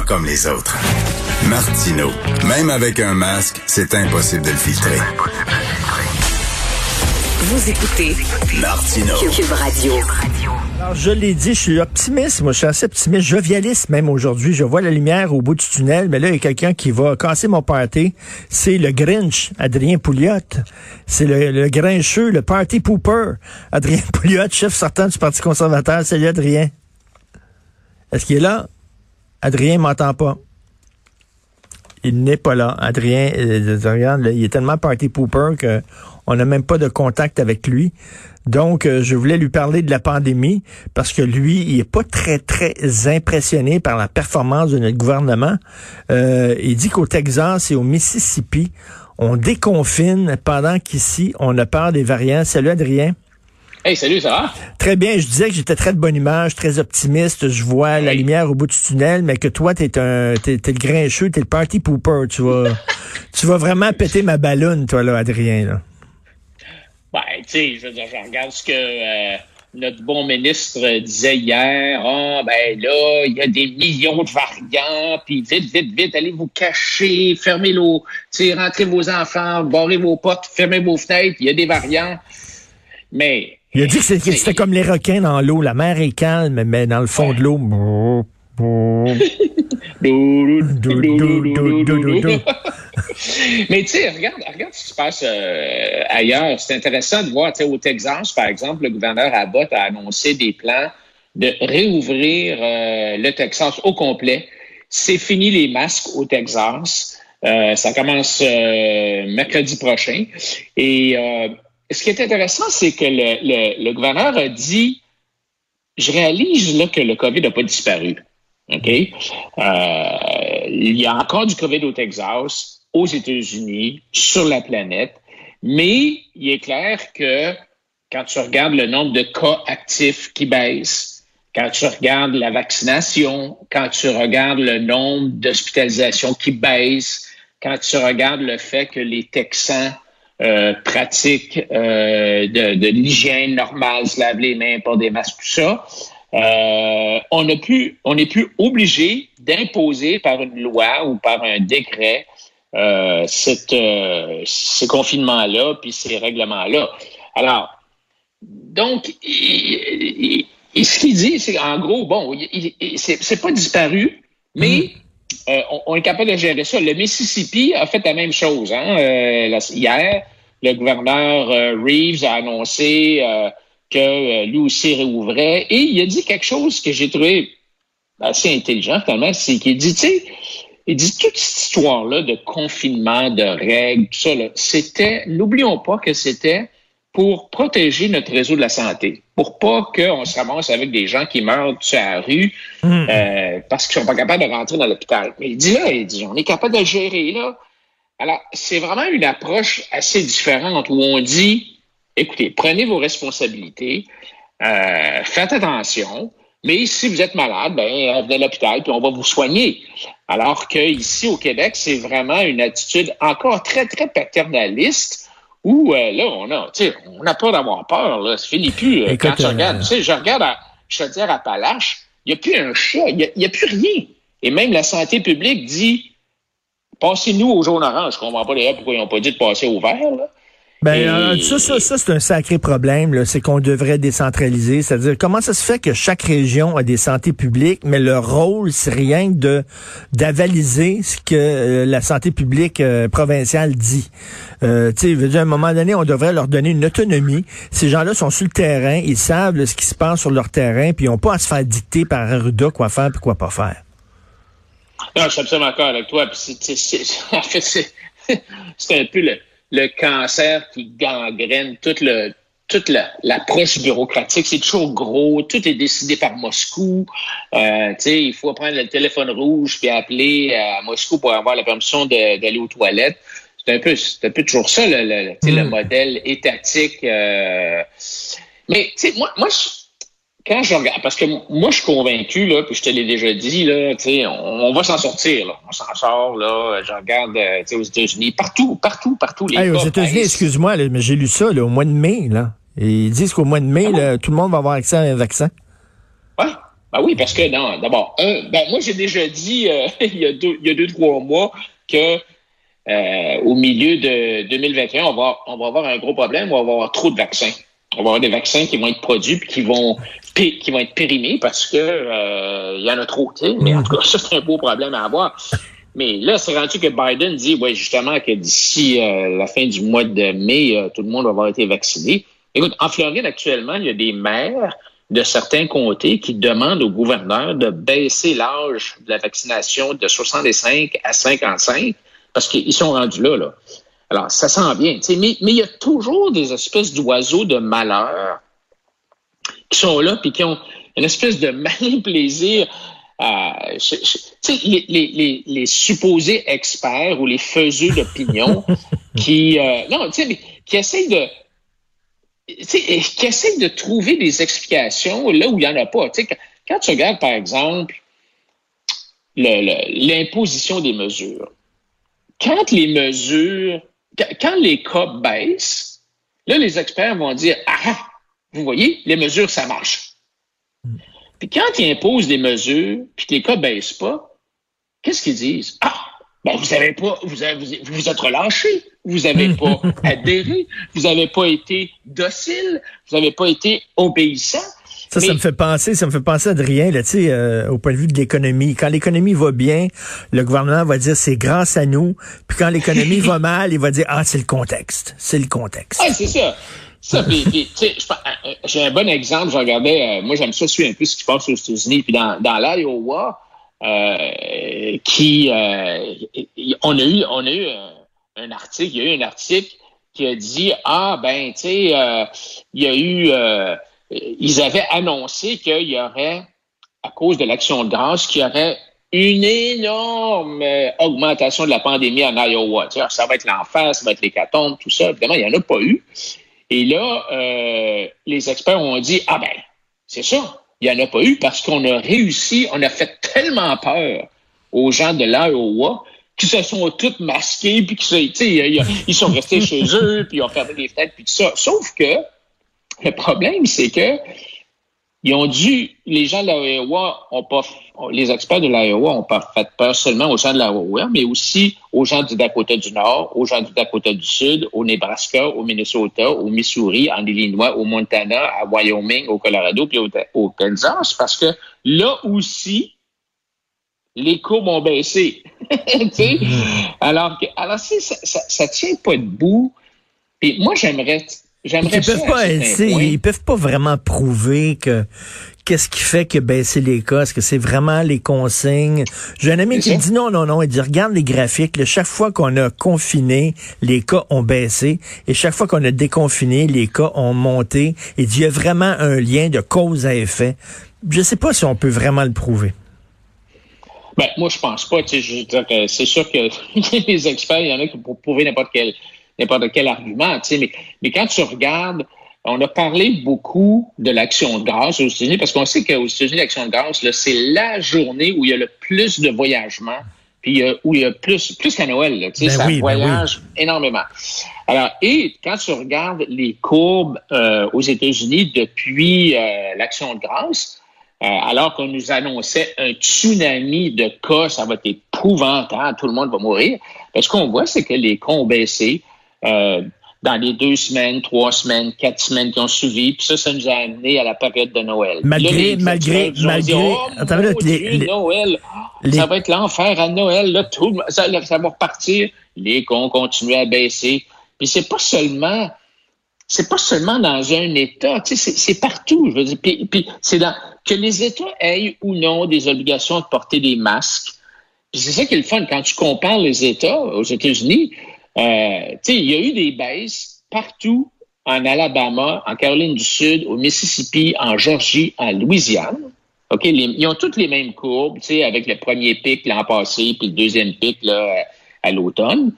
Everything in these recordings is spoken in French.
pas comme les autres. Martino, même avec un masque, c'est impossible de le filtrer. Vous écoutez Martino. Cube Radio. Alors, je l'ai dit, je suis optimiste. Moi, je suis assez optimiste, jovialiste même aujourd'hui. Je vois la lumière au bout du tunnel, mais là, il y a quelqu'un qui va casser mon party. C'est le Grinch, Adrien Pouliot. C'est le, le grincheux, le party pooper. Adrien Pouliot, chef sortant du Parti conservateur. Salut, Adrien. Est-ce qu'il est là? Adrien m'entend pas. Il n'est pas là. Adrien, euh, regarde, il est tellement party pooper que on n'a même pas de contact avec lui. Donc, euh, je voulais lui parler de la pandémie parce que lui, il est pas très, très impressionné par la performance de notre gouvernement. Euh, il dit qu'au Texas et au Mississippi, on déconfine pendant qu'ici, on a peur des variants. Salut, Adrien. Hey, salut, ça va? Très bien. Je disais que j'étais très de bonne image, très optimiste. Je vois la lumière au bout du tunnel, mais que toi, t'es un, t'es, t'es le grincheux, t'es le party pooper. Tu vas, tu vas vraiment péter ma ballonne, toi, là, Adrien, là. Ben, tu sais, je veux dire, je regarde ce que euh, notre bon ministre disait hier. Ah, ben là, il y a des millions de variants, puis vite, vite, vite, allez vous cacher, fermez l'eau, tu sais, rentrez vos enfants, barrez vos portes, fermez vos fenêtres, il y a des variants. Mais Il a dit que c'était comme les requins dans l'eau. La mer est calme, mais dans le fond de l'eau. Mais tu sais, regarde, regarde ce qui se passe euh, ailleurs. C'est intéressant de voir, tu sais, au Texas, par exemple, le gouverneur Abbott a annoncé des plans de réouvrir euh, le Texas au complet. C'est fini les masques au Texas. Euh, ça commence euh, mercredi prochain. Et euh, ce qui est intéressant, c'est que le, gouverneur a dit, je réalise là que le COVID n'a pas disparu. Euh, il y a encore du COVID au Texas, aux États-Unis, sur la planète, mais il est clair que quand tu regardes le nombre de cas actifs qui baisse, quand tu regardes la vaccination, quand tu regardes le nombre d'hospitalisations qui baisse, quand tu regardes le fait que les Texans euh, pratiquent euh, de, de l'hygiène normale, se lavent les mains, pas des masques, tout ça, euh, on n'est plus, on n'est plus obligé d'imposer par une loi ou par un décret euh, cette, euh, ces confinements-là puis ces règlements-là. Alors, donc, il- il- il- ce qu'il dit, c'est en gros, bon, c'est pas disparu, mais euh, on, est capable de gérer ça. Le Mississippi a fait la même chose. Hein? Euh, hier, le gouverneur euh, Reeves a annoncé que lui aussi réouvrait et il a dit quelque chose que j'ai trouvé assez intelligent finalement, c'est qu'il dit, tu sais, il dit toute cette histoire-là de confinement, de règles, tout ça, c'était, n'oublions pas que c'était pour protéger notre réseau de la santé, pour pas qu'on se ramasse avec des gens qui meurent sur la rue Hum. euh, parce qu'ils sont pas capables de rentrer dans l'hôpital. Mais il dit là, il dit, on est capable de gérer là. Alors, c'est vraiment une approche assez différente où on dit, écoutez, prenez vos responsabilités, euh, faites attention, mais si vous êtes malade, ben, venez à l'hôpital puis on va vous soigner. Alors que ici au Québec, c'est vraiment une attitude encore très, très paternaliste où euh, là, on a, tu sais, on a peur d'avoir peur, là. Ça finit plus. euh, quand tu euh, regardes, tu sais, je regarde à, je te dire à Palache, il n'y a plus un chat, il n'y a, il y a plus rien. Et même la santé publique dit, passez-nous au jaune orange. Je comprends pas d'ailleurs pourquoi ils n'ont pas dit de passer au vert, là. Ben, Et- euh, ça, ça, ça c'est un sacré problème. là. C'est qu'on devrait décentraliser. C'est-à-dire, comment ça se fait que chaque région a des santé publiques, mais leur rôle, c'est rien que de d'avaliser ce que euh, la santé publique euh, provinciale dit. Euh, tu sais, je veux dire, à un moment donné, on devrait leur donner une autonomie. Ces gens-là sont sur le terrain, ils savent là, ce qui se passe sur leur terrain, puis ils n'ont pas à se faire dicter par Arruda quoi faire puis quoi pas faire. Non, je suis absolument d'accord avec toi. Puis en fait, c'est c'est un peu le, le cancer qui gangrène toute le toute la- l'approche bureaucratique, c'est toujours gros, tout est décidé par Moscou. Euh, tu sais, il faut prendre le téléphone rouge puis appeler à Moscou pour avoir la permission d'aller aux toilettes. C'est un peu, c'est un peu toujours ça le, le, le Mm. modèle étatique. euh. Mais tu sais, moi, moi, je- quand je regarde, parce que moi, je suis convaincu, là, puis je te l'ai déjà dit, là, tu sais, on, on va s'en sortir, là. On s'en sort, là. Je regarde, euh, tu sais, aux États-Unis, partout, partout, partout. Les Hey, aux États-Unis, excuse-moi, mais j'ai lu ça là, au mois de mai. Là. Et ils disent qu'au mois de mai, Ah bon? là, tout le monde va avoir accès à un vaccin. Ouais. Ben oui, parce que non, d'abord, ben moi j'ai déjà dit euh, il, y a deux, il y a deux, trois mois que euh, au milieu de 2021, on va, on va avoir un gros problème, on va avoir trop de vaccins. On va avoir des vaccins qui vont être produits puis qui vont qui vont être périmés parce que euh, il y en a trop. Mais en tout cas, ça c'est un beau problème à avoir. Mais là, c'est rendu que Biden dit, ouais, justement, que d'ici la fin du mois de mai, tout le monde va avoir été vacciné. Écoute, en Floride actuellement, il y a des maires de certains comtés qui demandent au gouverneur de baisser l'âge de la vaccination de 65 à 55 parce qu'ils sont rendus là, là. Alors, ça sent bien. Mais, mais il y a toujours des espèces d'oiseaux de malheur qui sont là puis qui ont une espèce de malin plaisir à, les, les, les, supposés experts ou les faiseux d'opinion qui, euh, non, tu sais, qui essayent de, qui essaie de trouver des explications là où il n'y en a pas. quand, quand tu regardes, par exemple, l'imposition des mesures, quand les mesures, quand les cas baissent, là, les experts vont dire Ah, vous voyez, les mesures, ça marche. Puis quand ils imposent des mesures, puis que les cas ne baissent pas, qu'est-ce qu'ils disent? Ah, ben, vous n'avez pas, vous, avez, vous, vous êtes relâché, vous n'avez pas adhéré, vous n'avez pas été docile, vous n'avez pas été obéissant. Ça, ça me fait penser, ça me fait penser, Adrien, là, tu sais, euh, au point de vue de l'économie. Quand l'économie va bien, le gouvernement va dire c'est grâce à nous. Puis quand l'économie va mal, il va dire ah c'est le contexte, c'est le contexte. Ah, c'est ça. Ça, puis, euh, euh, j'ai un bon exemple. Je regardais, moi j'aime ça suivre un peu ce qui se passe aux États-Unis, puis dans, dans l'Iowa, euh, qui euh, on a eu on a eu un, article, il y a eu un article qui a dit ah ben tu sais euh, il y a eu ils avaient annoncé qu'il y aurait à cause de l'action de grâce qu'il y aurait une énorme augmentation de la pandémie en Iowa. Ça va être l'enfer, ça va être l'hécatombe, tout ça. Évidemment, il n'y en a pas eu. Et là, les experts ont dit, ah ben, c'est ça, il n'y en a pas eu parce qu'on a réussi, on a fait tellement peur aux gens de l'Iowa qui se sont tous masqués, puis qui ils sont restés chez eux, puis ils ont fermé les fenêtres, puis tout ça. Sauf que le problème, c'est que ils ont dû, les gens de l'Iowa ont pas, les experts de l'Iowa ont pas fait peur seulement aux gens de l'Iowa, mais aussi aux gens du Dakota du Nord, aux gens du Dakota du Sud, au Nebraska, au Minnesota, au Missouri, en Illinois, au Montana, à Wyoming, au Colorado, puis au, Kansas, parce que là aussi, les courbes ont baissé. Mm-hmm. alors que, alors si ça, ça, ça tient pas debout. Puis moi, j'aimerais ils peuvent pas, ils peuvent pas vraiment prouver que qu'est-ce qui fait que baisser les cas, est-ce que c'est vraiment les consignes? J'ai un ami qui me dit non non non, il dit regarde les graphiques, chaque fois qu'on a confiné, les cas ont baissé et chaque fois qu'on a déconfiné, les cas ont monté. Il dit il y a vraiment un lien de cause à effet. Je sais pas si on peut vraiment le prouver. Ben, moi, je pense pas. C'est sûr que les experts, il y en a qui pour prouver n'importe quel n'importe quel argument, tu sais, mais, mais quand tu regardes, on a parlé beaucoup de l'action de grâce aux États-Unis parce qu'on sait qu'aux États-Unis, l'action de grâce, c'est la journée où il y a le plus de voyagement, puis euh, où il y a plus, plus qu'à Noël, là, tu sais, ben ça ben voyage énormément. Alors, et quand tu regardes les courbes euh, aux États-Unis depuis euh, l'action de grâce, alors qu'on nous annonçait un tsunami de cas, ça va être épouvantable, tout le monde va mourir. Ce qu'on voit, c'est que les cas ont baissé. Euh, dans les deux semaines, trois semaines, quatre semaines qui ont suivi. Puis ça, ça nous a amené à la période de Noël. Malgré, malgré, malgré. oh, Noël, ça va être l'enfer à Noël. Là, tout, ça, ça va repartir. Les cons continuent à baisser. Puis c'est pas seulement, c'est pas seulement dans un État. Tu sais, c'est partout. Je veux dire. Puis, puis c'est dans que les États aient ou non des obligations de porter des masques. Puis c'est ça qui est le fun quand tu compares les États aux États-Unis. Euh, il y a eu des baisses partout en Alabama, en Caroline du Sud, au Mississippi, en Georgie, en Louisiane. OK, ils ont toutes les mêmes courbes, avec le premier pic l'an passé, puis le deuxième pic là, à l'automne.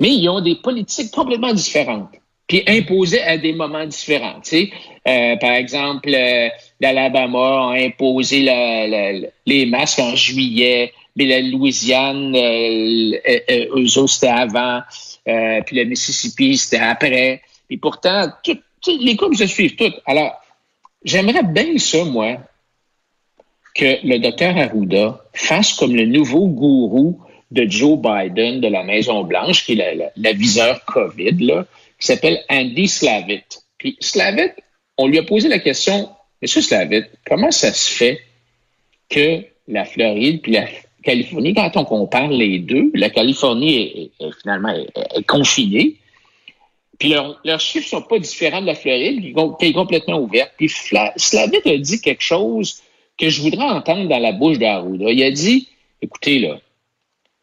Mais ils ont des politiques complètement différentes, puis imposées à des moments différents. Euh, par exemple, euh, l'Alabama a imposé les masques en juillet, mais la Louisiane, euh, euh, euh, eux autres, c'était avant, puis le Mississippi, c'était après. Et pourtant, les courbes se suivent toutes. Alors, j'aimerais bien ça, moi, que le docteur Arruda fasse comme le nouveau gourou de Joe Biden de la Maison-Blanche, qui est la, la, viseur COVID, là, qui s'appelle Andy Slavitt. Puis Slavitt, on lui a posé la question, Monsieur Slavitt, comment ça se fait que la Floride puis la Californie, quand on compare les deux, la Californie est, finalement confinée, puis leurs chiffres sont pas différents de la Floride, qui est complètement ouverte. Puis Slavitt a dit quelque chose que je voudrais entendre dans la bouche d'Arruda. Il a dit, écoutez, là,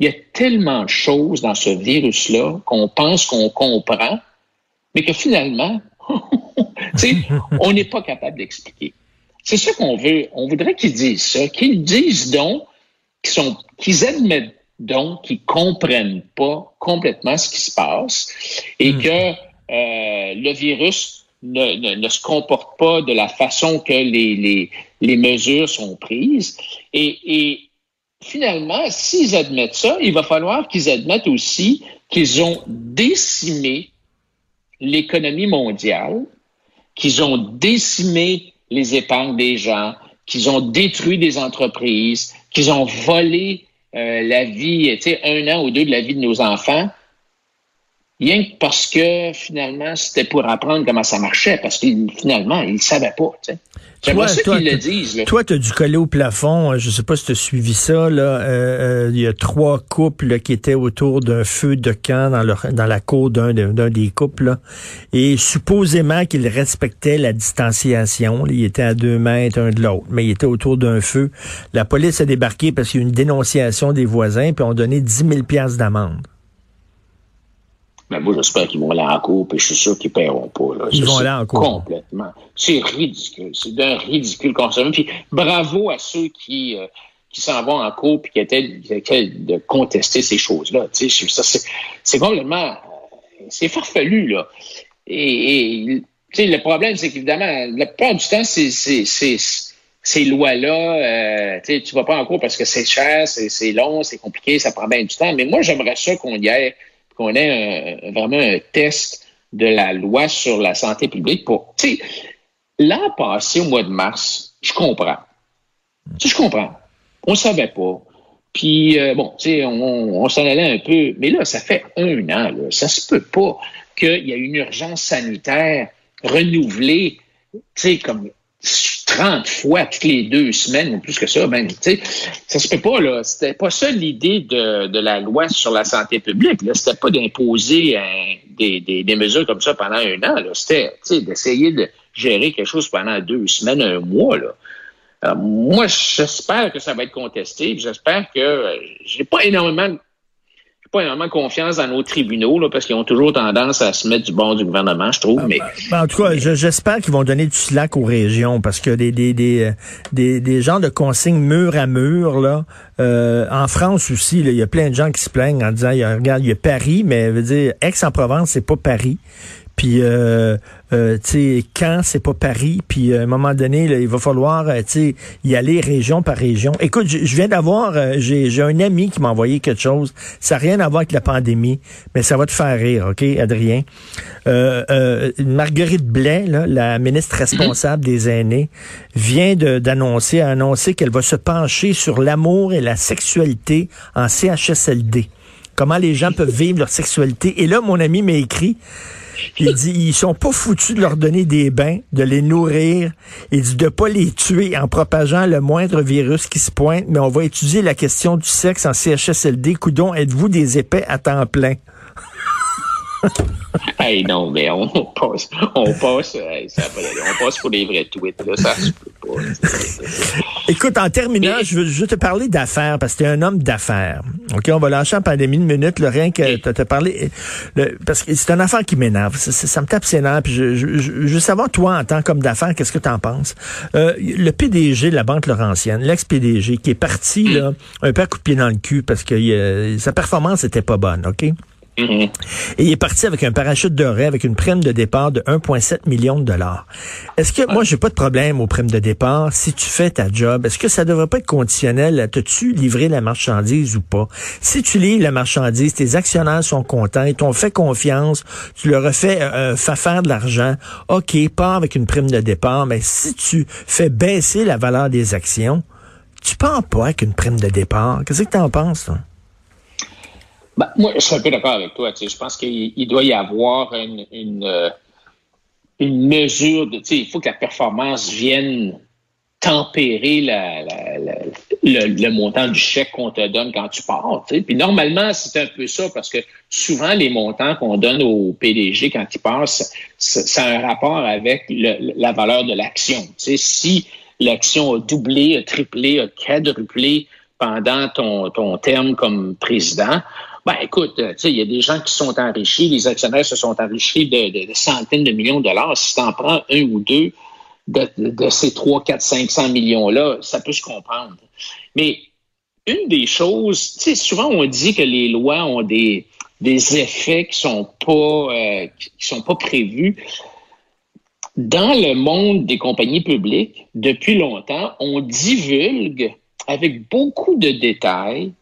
il y a tellement de choses dans ce virus-là qu'on pense qu'on comprend, mais que finalement, on n'est pas capable d'expliquer. C'est ça qu'on veut. On voudrait qu'ils disent ça, qu'ils disent donc qu'ils sont, qu'ils admettent donc qu'ils comprennent pas complètement ce qui se passe et hmm. que euh, le virus ne, ne, se comporte pas de la façon que les, les, les mesures sont prises. Et, et finalement, s'ils admettent ça, il va falloir qu'ils admettent aussi qu'ils ont décimé l'économie mondiale, qu'ils ont décimé les épargnes des gens, qu'ils ont détruit des entreprises, qu'ils ont volé euh, la vie, tu sais, un an ou deux de la vie de nos enfants, rien que parce que finalement, c'était pour apprendre comment ça marchait, parce que finalement, ils ne savaient pas. Tu sais. Toi, qu'ils le disent. Toi, tu as dû coller au plafond. Euh, je sais pas si tu as suivi ça. Là. Euh, il y a trois couples qui étaient autour d'un feu de camp dans, leur, dans la cour d'un des couples. Et supposément qu'ils respectaient la distanciation. Ils étaient à deux mètres un de l'autre, mais ils étaient autour d'un feu. La police a débarqué parce qu'il y a eu une dénonciation des voisins, puis ont donné 10 000 d'amende. Mais moi, j'espère qu'ils vont aller en cours, puis je suis sûr qu'ils ne paieront pas. Là. Ils vont aller en cours. Complètement. C'est ridicule. C'est d'un ridicule concernant. Puis bravo à ceux qui, euh, qui s'en vont en cours puis qui étaient, de contester ces choses-là. c'est complètement... Euh, c'est farfelu, là. Et, et le problème, c'est qu'évidemment, la plupart du temps, c'est ces lois-là, euh, tu ne vas pas en cours parce que c'est cher, c'est long, c'est compliqué, ça prend bien du temps. Mais moi, j'aimerais ça qu'on y ait qu'on ait vraiment un test de la loi sur la santé publique pour. Tu sais, l'an passé, au mois de mars, je comprends. Tu je comprends. On savait pas. Puis, euh, bon, tu sais, on, s'en allait un peu. Mais là, ça fait un an, là. Ça se peut pas qu'il y ait une urgence sanitaire renouvelée, tu sais, comme 30 fois toutes les deux semaines, ou plus que ça, ben, tu sais, ça se fait pas, là. C'était pas ça l'idée de, de, la loi sur la santé publique, là. C'était pas d'imposer des, des, des, mesures comme ça pendant un an, là. C'était, tu sais, d'essayer de gérer quelque chose pendant deux semaines, un mois, là. moi, j'espère que ça va être contesté. J'espère que euh, j'ai pas énormément pas énormément confiance dans nos tribunaux, là, parce qu'ils ont toujours tendance à se mettre du bord du gouvernement, je trouve. Ah, mais, ben, en tout cas, j'espère qu'ils vont donner du slack aux régions, parce que des, des, des, des, des genres de consignes mur à mur, là, euh, en France aussi, il y a plein de gens qui se plaignent en disant, regarde, il y a Paris, mais veut dire, Aix-en-Provence, c'est pas Paris. Puis, euh, euh, tu sais, quand c'est pas Paris, puis euh, à un moment donné, il va falloir, euh, tu sais, y aller région par région. Écoute, je viens d'avoir, j'ai un ami qui m'a envoyé quelque chose. Ça n'a rien à voir avec la pandémie, mais ça va te faire rire, OK, Adrien? Marguerite Blais, la ministre responsable des aînés, vient d'annoncer, annoncer qu'elle va se pencher sur l'amour et la sexualité en CHSLD. Comment les gens peuvent vivre leur sexualité. Et là, mon ami m'a écrit, il dit, ils sont pas foutus de leur donner des bains, de les nourrir. Il dit de pas les tuer en propageant le moindre virus qui se pointe, mais on va étudier la question du sexe en CHSLD. Coudon, êtes-vous des épais à temps plein? Hey, non, mais on passe, on passe, on passe pour les vrais tweets, là, ça se peut pas. Écoute, en terminant, je, veux, te parler d'affaires, parce que tu es un homme d'affaires. OK, on va lâcher en pandémie une minute, le rien que tu te parlé, parce que c'est une affaire qui m'énerve. Ça, me tape ses nerfs, puis je, je, veux savoir, toi, en tant qu'homme d'affaires, qu'est-ce que tu en penses? Euh, le PDG de la Banque Laurentienne, l'ex-PDG, qui est parti, là, un peu à coup de pied dans le cul, parce que euh, sa performance était pas bonne, OK? Mm-hmm. Et il est parti avec un parachute doré, avec une prime de départ de 1,7 million de dollars. Est-ce que, moi, j'ai pas de problème aux primes de départ si tu fais ta job. Est-ce que ça devrait pas être conditionnel? T'as-tu livré la marchandise ou pas? Si tu livres la marchandise, tes actionnaires sont contents, ils t'ont fait confiance, tu leur as fait euh, euh faire de l'argent, OK, pas avec une prime de départ, mais si tu fais baisser la valeur des actions, tu pars pas avec une prime de départ. Qu'est-ce que tu en penses, toi? Ben, moi, je suis un peu d'accord avec toi. Je pense qu'il doit y avoir une, une, euh, mesure de. Il faut que la performance vienne tempérer la, le, montant du chèque qu'on te donne quand tu pars. Puis normalement, c'est un peu ça parce que souvent, les montants qu'on donne au PDG quand il passe, ça a un rapport avec la valeur de l'action. Si l'action a doublé, a triplé, a quadruplé pendant ton, ton terme comme président, ben écoute, il y a des gens qui sont enrichis, les actionnaires se sont enrichis de, de centaines de millions de dollars. Si tu en prends un ou deux, de, ces 3, 4, 500 millions-là, ça peut se comprendre. Mais une des choses, tu sais, souvent on dit que les lois ont des, des effets qui sont pas euh, qui sont pas prévus. Dans le monde des compagnies publiques, depuis longtemps, on divulgue avec beaucoup de détails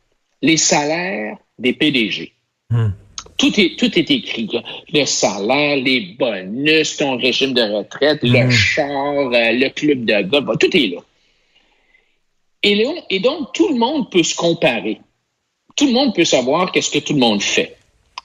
les salaires des PDG. Hmm. Tout est, tout est écrit. Le salaire, les bonus, ton régime de retraite, le hmm. char, euh, le club de golf, tout est là. Et, et donc, tout le monde peut se comparer. Tout le monde peut savoir qu'est-ce que tout le monde fait.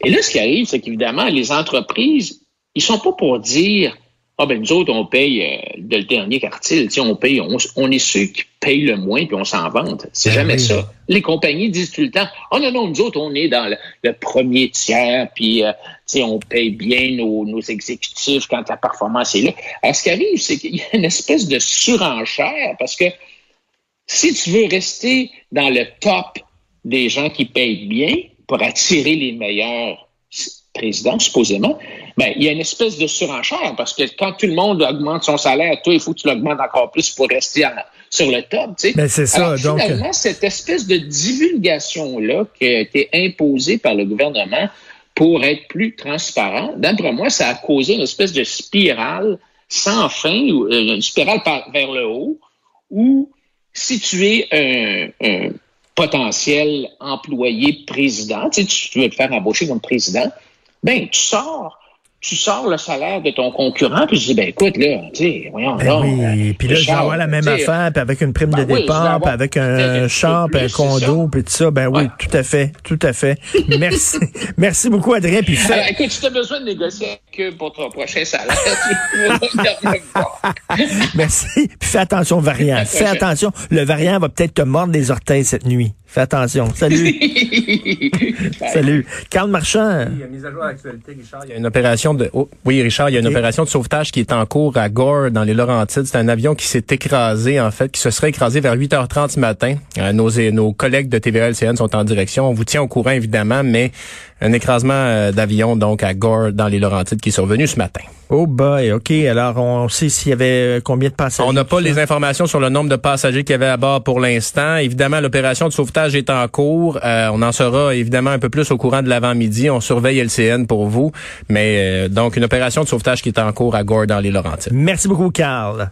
Et là, ce qui arrive, c'est qu'évidemment, les entreprises, ils sont pas pour dire ah ben nous autres, on paye euh, de le dernier quartile, on paye, on, est ceux qui payent le moins puis on s'en vante. C'est ben jamais ça. Les compagnies disent tout le temps Oh non, non, nous autres, on est dans le, premier tiers, puis euh, on paye bien nos, nos, exécutifs quand la performance est là. Alors, ce qui arrive, c'est qu'il y a une espèce de surenchère parce que si tu veux rester dans le top des gens qui payent bien pour attirer les meilleurs présidents, supposément, ben, il y a une espèce de surenchère parce que quand tout le monde augmente son salaire, toi, il faut que tu l'augmentes encore plus pour rester sur le top. Tu sais. Ben, c'est ça. donc... Finalement, cette espèce de divulgation-là qui a été imposée par le gouvernement pour être plus transparent, d'après moi, ça a causé une espèce de spirale sans fin, euh, une spirale vers le haut, où si tu es un, potentiel employé président, tu, sais, tu veux te faire embaucher comme président, ben tu sors tu sors le salaire de ton concurrent, puis je dis, ben écoute, là, tu sais, voyons ben Oui, euh, puis là, je vais la même affaire, puis avec une prime de ben départ, puis avec un champ, puis un condo, puis tout ça. Ben oui, tout à fait, tout à fait. Merci. Merci beaucoup, Adrien. Puis fait... Alors, écoute, si tu as besoin de négocier que pour ton prochain salaire, Merci. Puis fais attention au variant. Fais attention. Le variant va peut-être te mordre les orteils cette nuit. Fais attention. Salut. Salut. Carl Marchand. Oui, mise à jour à l'actualité, Richard. Il y a une opération de, oh, oui, Richard, il y a une opération de sauvetage qui est en cours à Gore, dans les Laurentides. C'est un avion qui s'est écrasé, en fait, qui se serait écrasé vers 8h30 ce matin. Euh, nos, nos collègues de TVA-LCN sont en direction. On vous tient au courant, évidemment, mais un écrasement euh, d'avion, donc, à Gore, dans les Laurentides, qui est survenu ce matin. Oh boy, OK. Alors, on sait s'il y avait euh, combien de passagers. On n'a pas les informations sur le nombre de passagers qu'il y avait à bord pour l'instant. Évidemment, l'opération de sauvetage est en cours. Euh, on en sera évidemment un peu plus au courant de l'avant-midi. On surveille LCN pour vous. Mais donc, une opération de sauvetage qui est en cours à Gore dans les Laurentides. Merci beaucoup, Carl.